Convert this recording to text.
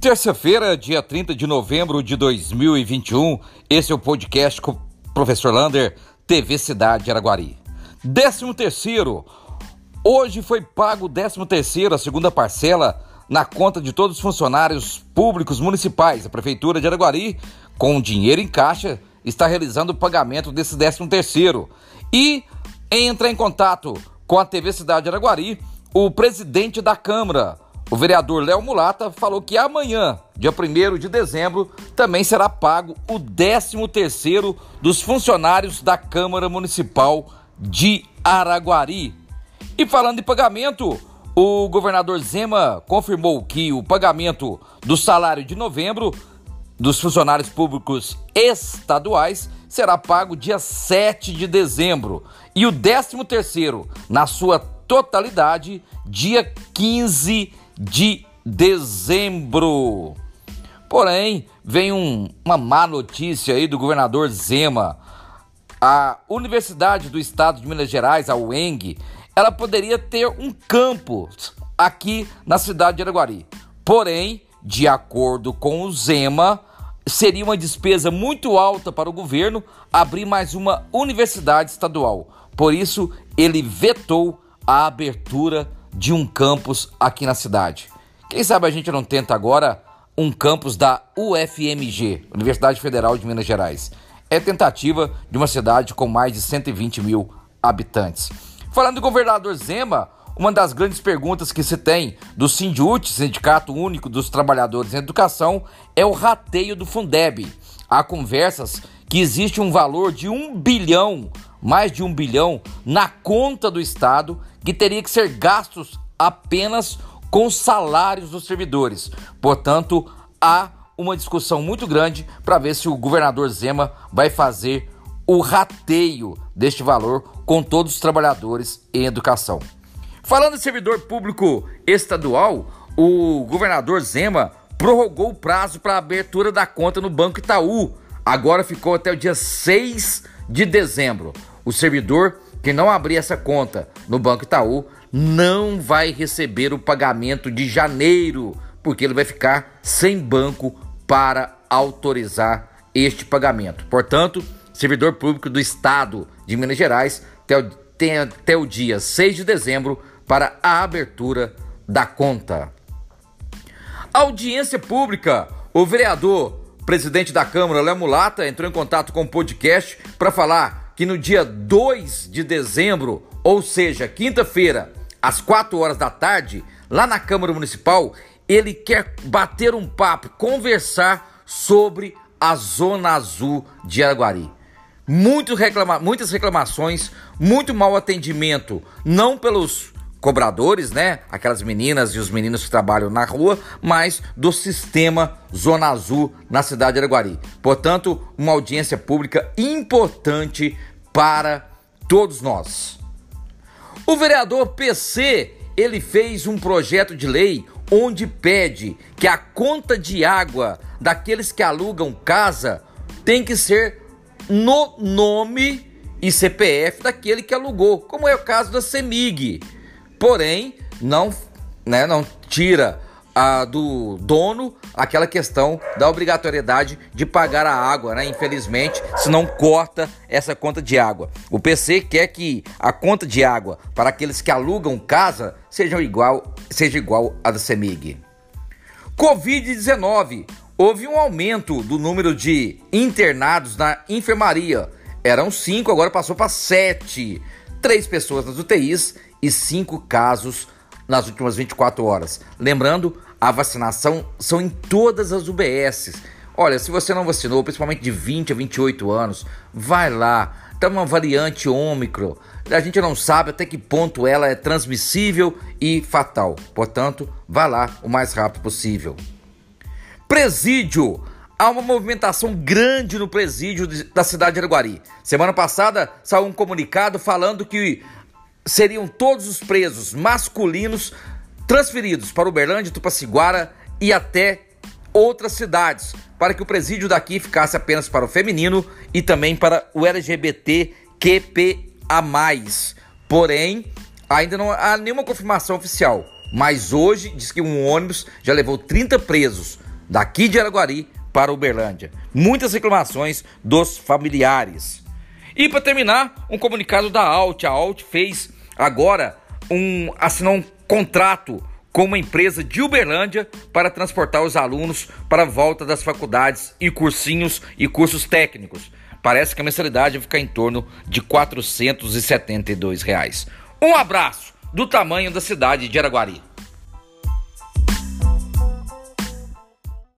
Terça-feira, dia 30 de novembro de 2021, esse é o podcast com o professor Lander, TV Cidade Araguari. 13 terceiro, hoje foi pago o 13 terceiro, a segunda parcela, na conta de todos os funcionários públicos municipais. A Prefeitura de Araguari, com dinheiro em caixa, está realizando o pagamento desse 13 terceiro. E entra em contato com a TV Cidade Araguari, o presidente da Câmara, o vereador Léo Mulata falou que amanhã, dia 1 de dezembro, também será pago o 13º dos funcionários da Câmara Municipal de Araguari. E falando em pagamento, o governador Zema confirmou que o pagamento do salário de novembro dos funcionários públicos estaduais será pago dia 7 de dezembro e o 13º, na sua totalidade, dia 15 de de dezembro. Porém, vem um, uma má notícia aí do governador Zema. A Universidade do Estado de Minas Gerais, a UENG, ela poderia ter um campus aqui na cidade de Araguari. Porém, de acordo com o Zema, seria uma despesa muito alta para o governo abrir mais uma universidade estadual. Por isso, ele vetou a abertura de um campus aqui na cidade. Quem sabe a gente não tenta agora um campus da UFMG, Universidade Federal de Minas Gerais. É tentativa de uma cidade com mais de 120 mil habitantes. Falando do governador Zema, uma das grandes perguntas que se tem do Sindiut, Sindicato Único dos Trabalhadores em Educação, é o rateio do Fundeb. Há conversas que existe um valor de um bilhão, mais de um bilhão, na conta do Estado que teria que ser gastos apenas com salários dos servidores. Portanto, há uma discussão muito grande para ver se o governador Zema vai fazer o rateio deste valor com todos os trabalhadores em educação. Falando de servidor público estadual, o governador Zema prorrogou o prazo para a abertura da conta no Banco Itaú. Agora ficou até o dia 6 de dezembro. O servidor que não abrir essa conta no Banco Itaú não vai receber o pagamento de janeiro, porque ele vai ficar sem banco para autorizar este pagamento. Portanto, servidor público do Estado de Minas Gerais tem até o dia 6 de dezembro para a abertura da conta. Audiência pública. O vereador, presidente da Câmara, Léo Mulata, entrou em contato com o podcast para falar que no dia 2 de dezembro, ou seja, quinta-feira, às 4 horas da tarde, lá na Câmara Municipal, ele quer bater um papo, conversar sobre a Zona Azul de Araguari. Muito reclama muitas reclamações, muito mau atendimento, não pelos cobradores, né? Aquelas meninas e os meninos que trabalham na rua, mas do sistema Zona Azul na cidade de Araguari. Portanto, uma audiência pública importante para todos nós. O vereador PC, ele fez um projeto de lei onde pede que a conta de água daqueles que alugam casa tem que ser no nome e CPF daquele que alugou, como é o caso da CEMIG. Porém, não, né, não tira a, do dono aquela questão da obrigatoriedade de pagar a água, né? Infelizmente, senão corta essa conta de água. O PC quer que a conta de água para aqueles que alugam casa seja igual, seja igual à da CEMIG. Covid-19. Houve um aumento do número de internados na enfermaria. Eram cinco, agora passou para sete. Três pessoas nas UTIs e cinco casos nas últimas 24 horas. Lembrando, a vacinação são em todas as UBSs. Olha, se você não vacinou, principalmente de 20 a 28 anos, vai lá. Tá uma variante Ômicron. A gente não sabe até que ponto ela é transmissível e fatal. Portanto, vá lá o mais rápido possível. Presídio. Há uma movimentação grande no presídio da cidade de Araguari. Semana passada saiu um comunicado falando que seriam todos os presos masculinos transferidos para Uberlândia, Tupaciguara e até outras cidades, para que o presídio daqui ficasse apenas para o feminino e também para o LGBTQPA+. Porém, ainda não há nenhuma confirmação oficial, mas hoje diz que um ônibus já levou 30 presos daqui de Araguari para Uberlândia. Muitas reclamações dos familiares. E para terminar, um comunicado da Alt. A Alt fez agora um assinou um contrato com uma empresa de Uberlândia para transportar os alunos para a volta das faculdades e cursinhos e cursos técnicos. Parece que a mensalidade vai ficar em torno de 472 reais. Um abraço do tamanho da cidade de Araguari.